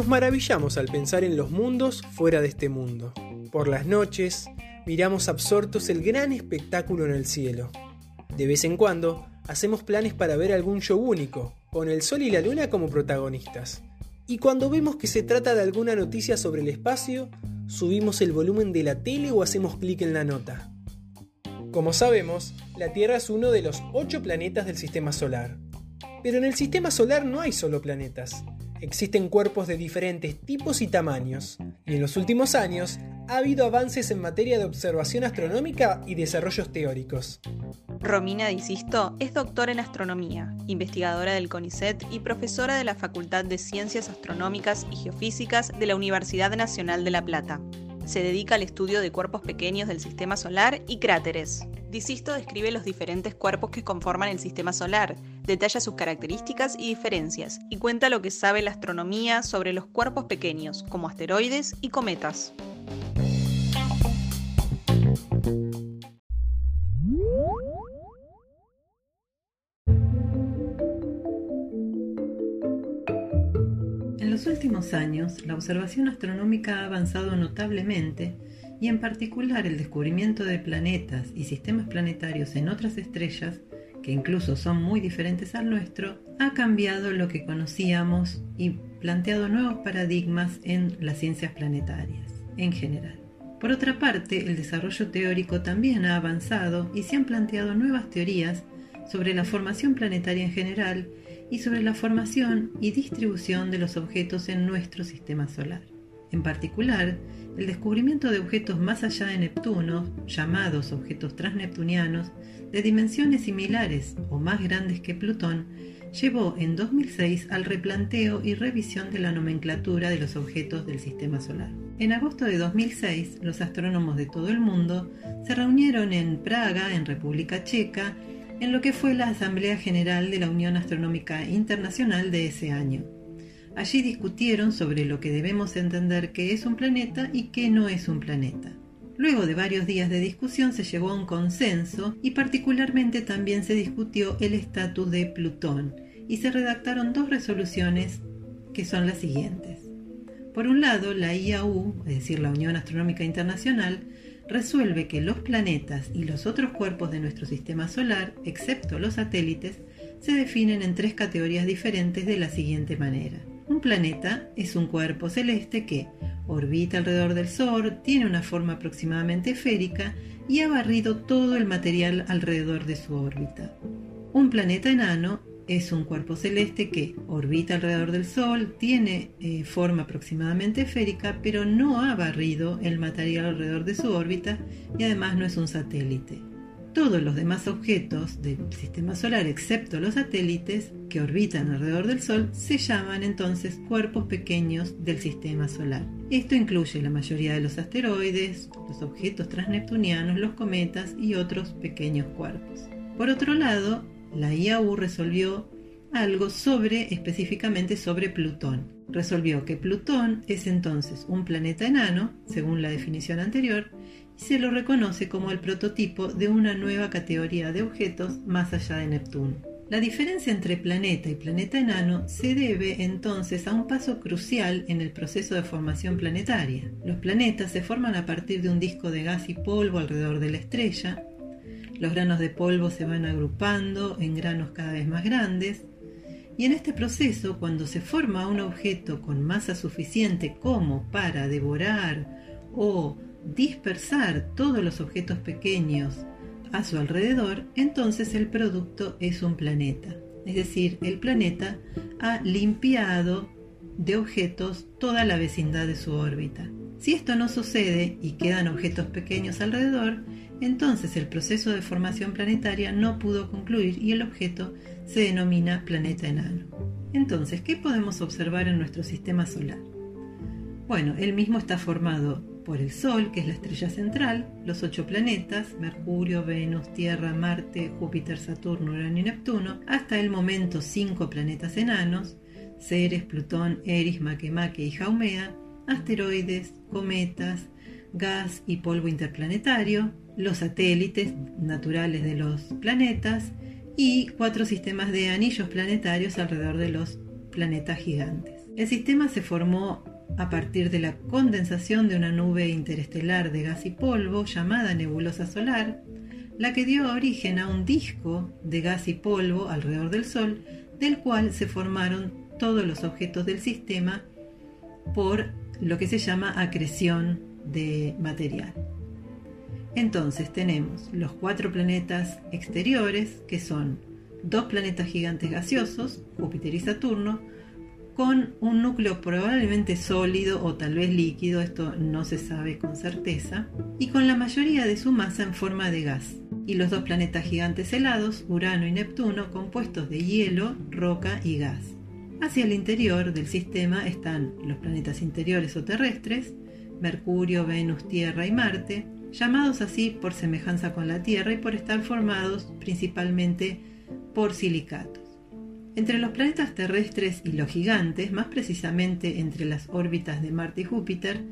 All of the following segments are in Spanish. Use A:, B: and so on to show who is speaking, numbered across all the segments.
A: Nos maravillamos al pensar en los mundos fuera de este mundo. Por las noches, miramos absortos el gran espectáculo en el cielo. De vez en cuando, hacemos planes para ver algún show único, con el sol y la luna como protagonistas. Y cuando vemos que se trata de alguna noticia sobre el espacio, subimos el volumen de la tele o hacemos clic en la nota. Como sabemos, la Tierra es uno de los ocho planetas del Sistema Solar. Pero en el Sistema Solar no hay solo planetas. Existen cuerpos de diferentes tipos y tamaños, y en los últimos años ha habido avances en materia de observación astronómica y desarrollos teóricos.
B: Romina Disisto es doctora en astronomía, investigadora del CONICET y profesora de la Facultad de Ciencias Astronómicas y Geofísicas de la Universidad Nacional de La Plata. Se dedica al estudio de cuerpos pequeños del sistema solar y cráteres. Disisto describe los diferentes cuerpos que conforman el sistema solar, detalla sus características y diferencias, y cuenta lo que sabe la astronomía sobre los cuerpos pequeños, como asteroides y cometas.
C: En los últimos años, la observación astronómica ha avanzado notablemente y en particular el descubrimiento de planetas y sistemas planetarios en otras estrellas, que incluso son muy diferentes al nuestro, ha cambiado lo que conocíamos y planteado nuevos paradigmas en las ciencias planetarias en general. Por otra parte, el desarrollo teórico también ha avanzado y se han planteado nuevas teorías sobre la formación planetaria en general y sobre la formación y distribución de los objetos en nuestro sistema solar. En particular, el descubrimiento de objetos más allá de Neptuno, llamados objetos transneptunianos, de dimensiones similares o más grandes que Plutón, llevó en 2006 al replanteo y revisión de la nomenclatura de los objetos del Sistema Solar. En agosto de 2006, los astrónomos de todo el mundo se reunieron en Praga, en República Checa, en lo que fue la Asamblea General de la Unión Astronómica Internacional de ese año. Allí discutieron sobre lo que debemos entender que es un planeta y qué no es un planeta. Luego de varios días de discusión se llegó a un consenso y particularmente también se discutió el estatus de Plutón y se redactaron dos resoluciones que son las siguientes. Por un lado, la IAU, es decir, la Unión Astronómica Internacional, resuelve que los planetas y los otros cuerpos de nuestro sistema solar, excepto los satélites, se definen en tres categorías diferentes de la siguiente manera. Un planeta es un cuerpo celeste que orbita alrededor del Sol, tiene una forma aproximadamente esférica y ha barrido todo el material alrededor de su órbita. Un planeta enano es un cuerpo celeste que orbita alrededor del Sol, tiene eh, forma aproximadamente esférica, pero no ha barrido el material alrededor de su órbita y además no es un satélite. Todos los demás objetos del sistema solar, excepto los satélites que orbitan alrededor del Sol, se llaman entonces cuerpos pequeños del sistema solar. Esto incluye la mayoría de los asteroides, los objetos transneptunianos, los cometas y otros pequeños cuerpos. Por otro lado, la IAU resolvió algo sobre, específicamente sobre Plutón. Resolvió que Plutón es entonces un planeta enano, según la definición anterior, y se lo reconoce como el prototipo de una nueva categoría de objetos más allá de Neptuno. La diferencia entre planeta y planeta enano se debe entonces a un paso crucial en el proceso de formación planetaria. Los planetas se forman a partir de un disco de gas y polvo alrededor de la estrella, los granos de polvo se van agrupando en granos cada vez más grandes y en este proceso, cuando se forma un objeto con masa suficiente como para devorar o dispersar todos los objetos pequeños a su alrededor, entonces el producto es un planeta. Es decir, el planeta ha limpiado de objetos toda la vecindad de su órbita. Si esto no sucede y quedan objetos pequeños alrededor, entonces el proceso de formación planetaria no pudo concluir y el objeto se denomina planeta enano. Entonces, ¿qué podemos observar en nuestro sistema solar? Bueno, el mismo está formado por el Sol, que es la estrella central, los ocho planetas, Mercurio, Venus, Tierra, Marte, Júpiter, Saturno, Urano y Neptuno, hasta el momento cinco planetas enanos, Ceres, Plutón, Eris, Makemake y Jaumea, asteroides, cometas, gas y polvo interplanetario, los satélites naturales de los planetas y cuatro sistemas de anillos planetarios alrededor de los planetas gigantes. El sistema se formó a partir de la condensación de una nube interestelar de gas y polvo llamada nebulosa solar, la que dio origen a un disco de gas y polvo alrededor del Sol, del cual se formaron todos los objetos del sistema por lo que se llama acreción de material. Entonces tenemos los cuatro planetas exteriores, que son dos planetas gigantes gaseosos, Júpiter y Saturno, con un núcleo probablemente sólido o tal vez líquido, esto no se sabe con certeza, y con la mayoría de su masa en forma de gas, y los dos planetas gigantes helados, Urano y Neptuno, compuestos de hielo, roca y gas. Hacia el interior del sistema están los planetas interiores o terrestres, Mercurio, Venus, Tierra y Marte, llamados así por semejanza con la Tierra y por estar formados principalmente por silicatos. Entre los planetas terrestres y los gigantes, más precisamente entre las órbitas de Marte y Júpiter,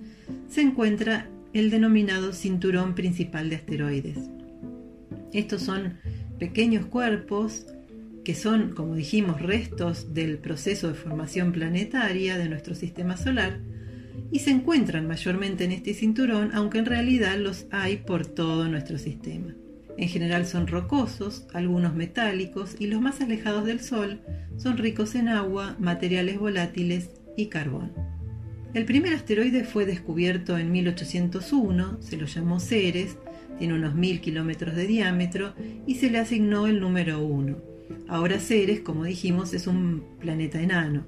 C: se encuentra el denominado cinturón principal de asteroides. Estos son pequeños cuerpos que son, como dijimos, restos del proceso de formación planetaria de nuestro sistema solar, y se encuentran mayormente en este cinturón, aunque en realidad los hay por todo nuestro sistema. En general son rocosos, algunos metálicos y los más alejados del Sol son ricos en agua, materiales volátiles y carbón. El primer asteroide fue descubierto en 1801, se lo llamó Ceres, tiene unos mil kilómetros de diámetro y se le asignó el número 1. Ahora Ceres, como dijimos, es un planeta enano.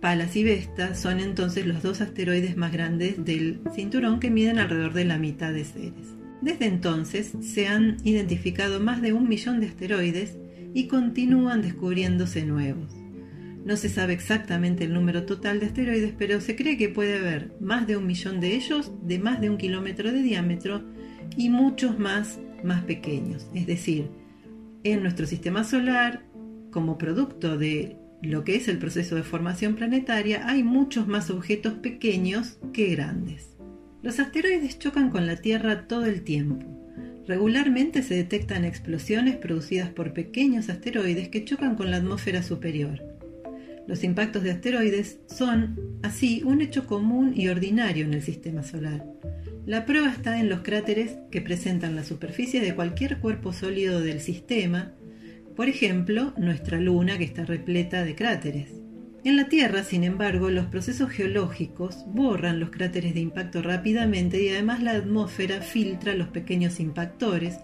C: Palas y Vesta son entonces los dos asteroides más grandes del cinturón que miden alrededor de la mitad de Ceres. Desde entonces se han identificado más de un millón de asteroides y continúan descubriéndose nuevos. No se sabe exactamente el número total de asteroides, pero se cree que puede haber más de un millón de ellos de más de un kilómetro de diámetro y muchos más más pequeños. Es decir, en nuestro sistema solar, como producto de lo que es el proceso de formación planetaria, hay muchos más objetos pequeños que grandes. Los asteroides chocan con la Tierra todo el tiempo. Regularmente se detectan explosiones producidas por pequeños asteroides que chocan con la atmósfera superior. Los impactos de asteroides son, así, un hecho común y ordinario en el sistema solar. La prueba está en los cráteres que presentan la superficie de cualquier cuerpo sólido del sistema por ejemplo, nuestra Luna que está repleta de cráteres. En la Tierra, sin embargo, los procesos geológicos borran los cráteres de impacto rápidamente y además la atmósfera filtra los pequeños impactores.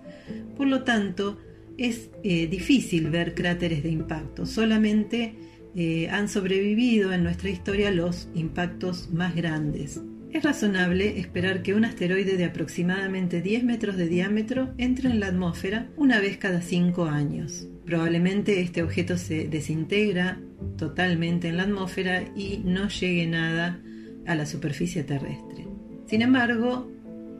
C: Por lo tanto, es eh, difícil ver cráteres de impacto. Solamente eh, han sobrevivido en nuestra historia los impactos más grandes. Es razonable esperar que un asteroide de aproximadamente 10 metros de diámetro entre en la atmósfera una vez cada 5 años. Probablemente este objeto se desintegra totalmente en la atmósfera y no llegue nada a la superficie terrestre. Sin embargo,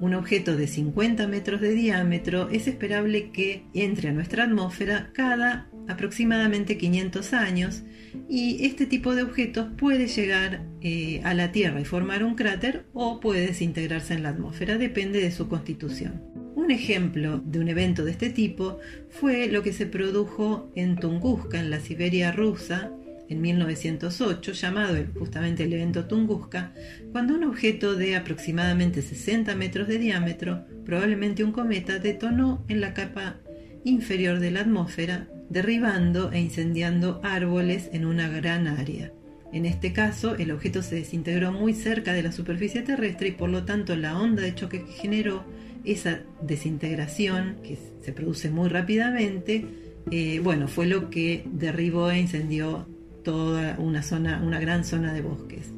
C: un objeto de 50 metros de diámetro es esperable que entre a nuestra atmósfera cada aproximadamente 500 años y este tipo de objetos puede llegar eh, a la Tierra y formar un cráter o puede desintegrarse en la atmósfera, depende de su constitución. Un ejemplo de un evento de este tipo fue lo que se produjo en Tunguska, en la Siberia rusa, en 1908, llamado justamente el evento Tunguska, cuando un objeto de aproximadamente 60 metros de diámetro, probablemente un cometa, detonó en la capa inferior de la atmósfera, derribando e incendiando árboles en una gran área. En este caso, el objeto se desintegró muy cerca de la superficie terrestre y por lo tanto la onda de choque que generó esa desintegración, que se produce muy rápidamente, eh, bueno, fue lo que derribó e incendió toda una zona, una gran zona de bosques.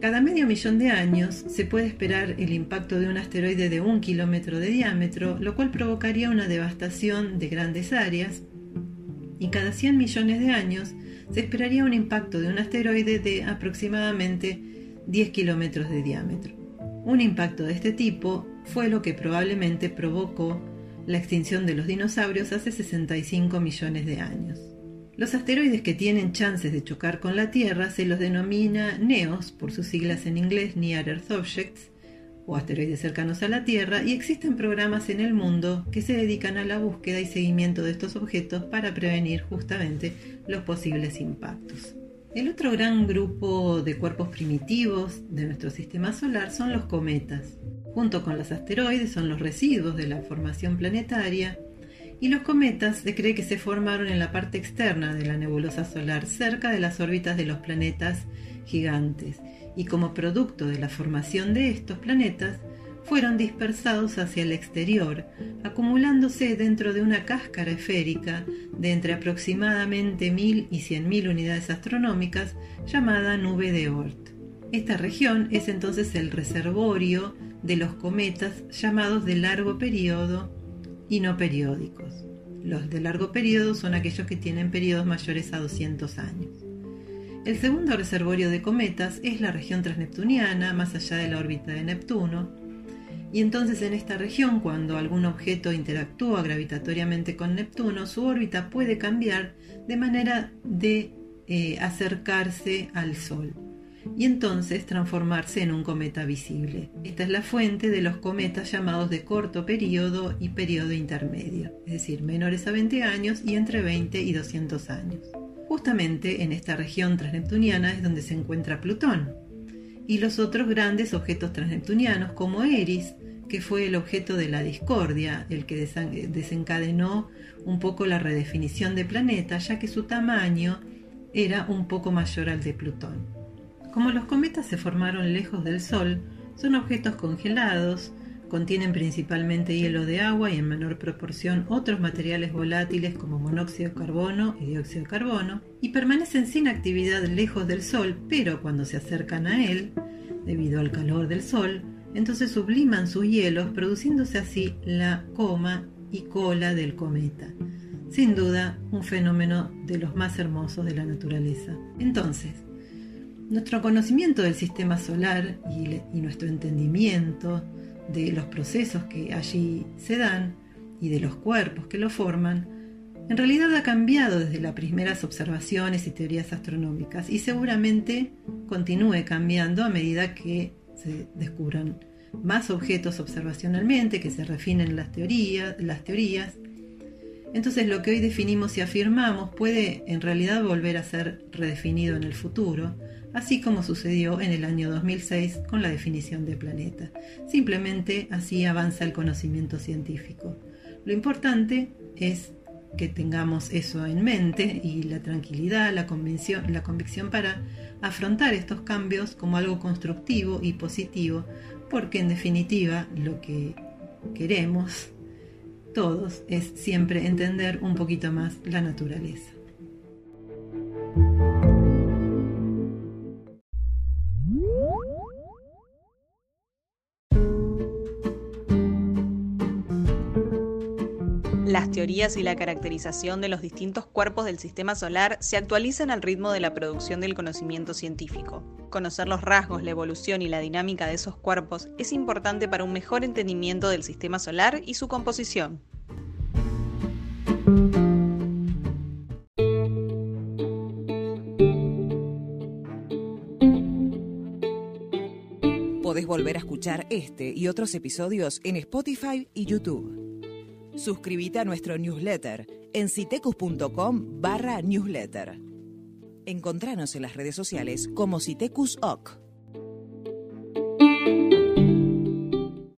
C: Cada medio millón de años se puede esperar el impacto de un asteroide de un kilómetro de diámetro, lo cual provocaría una devastación de grandes áreas, y cada 100 millones de años se esperaría un impacto de un asteroide de aproximadamente 10 kilómetros de diámetro. Un impacto de este tipo fue lo que probablemente provocó la extinción de los dinosaurios hace 65 millones de años. Los asteroides que tienen chances de chocar con la Tierra se los denomina NEOS, por sus siglas en inglés Near Earth Objects, o asteroides cercanos a la Tierra, y existen programas en el mundo que se dedican a la búsqueda y seguimiento de estos objetos para prevenir justamente los posibles impactos. El otro gran grupo de cuerpos primitivos de nuestro sistema solar son los cometas. Junto con los asteroides son los residuos de la formación planetaria y los cometas se cree que se formaron en la parte externa de la nebulosa solar, cerca de las órbitas de los planetas gigantes, y como producto de la formación de estos planetas, fueron dispersados hacia el exterior, acumulándose dentro de una cáscara esférica de entre aproximadamente 1000 y 100.000 unidades astronómicas llamada nube de Oort. Esta región es entonces el reservorio de los cometas llamados de largo periodo y no periódicos. Los de largo periodo son aquellos que tienen periodos mayores a 200 años. El segundo reservorio de cometas es la región transneptuniana, más allá de la órbita de Neptuno. Y entonces en esta región, cuando algún objeto interactúa gravitatoriamente con Neptuno, su órbita puede cambiar de manera de eh, acercarse al Sol y entonces transformarse en un cometa visible. Esta es la fuente de los cometas llamados de corto periodo y periodo intermedio, es decir, menores a 20 años y entre 20 y 200 años. Justamente en esta región transneptuniana es donde se encuentra Plutón y los otros grandes objetos transneptunianos como Eris, que fue el objeto de la discordia, el que desencadenó un poco la redefinición de planeta, ya que su tamaño era un poco mayor al de Plutón. Como los cometas se formaron lejos del Sol, son objetos congelados, contienen principalmente hielo de agua y en menor proporción otros materiales volátiles como monóxido de carbono y dióxido de carbono, y permanecen sin actividad lejos del Sol, pero cuando se acercan a él, debido al calor del Sol, entonces subliman sus hielos, produciéndose así la coma y cola del cometa. Sin duda, un fenómeno de los más hermosos de la naturaleza. Entonces, nuestro conocimiento del sistema solar y, nuestro entendimiento de los procesos que allí se dan y de los cuerpos que lo forman, en realidad ha cambiado desde las primeras observaciones y teorías astronómicas y seguramente continúe cambiando a medida que se descubran más objetos observacionalmente, que se refinen las teorías, las teorías. Entonces lo que hoy definimos y afirmamos puede en realidad volver a ser redefinido en el futuro, así como sucedió en el año 2006 con la definición de planeta. Simplemente así avanza el conocimiento científico. Lo importante es que tengamos eso en mente y la tranquilidad, la convicción, la convicción para afrontar estos cambios como algo constructivo y positivo, porque en definitiva lo que queremos todos es siempre entender un poquito más la naturaleza.
B: Teorías y la caracterización de los distintos cuerpos del sistema solar se actualizan al ritmo de la producción del conocimiento científico. Conocer los rasgos, la evolución y la dinámica de esos cuerpos es importante para un mejor entendimiento del sistema solar y su composición.
D: Podés volver a escuchar este y otros episodios en Spotify y YouTube. Suscríbete a nuestro newsletter en citecus.com barra newsletter. Encontranos en las redes sociales como Citecus OC.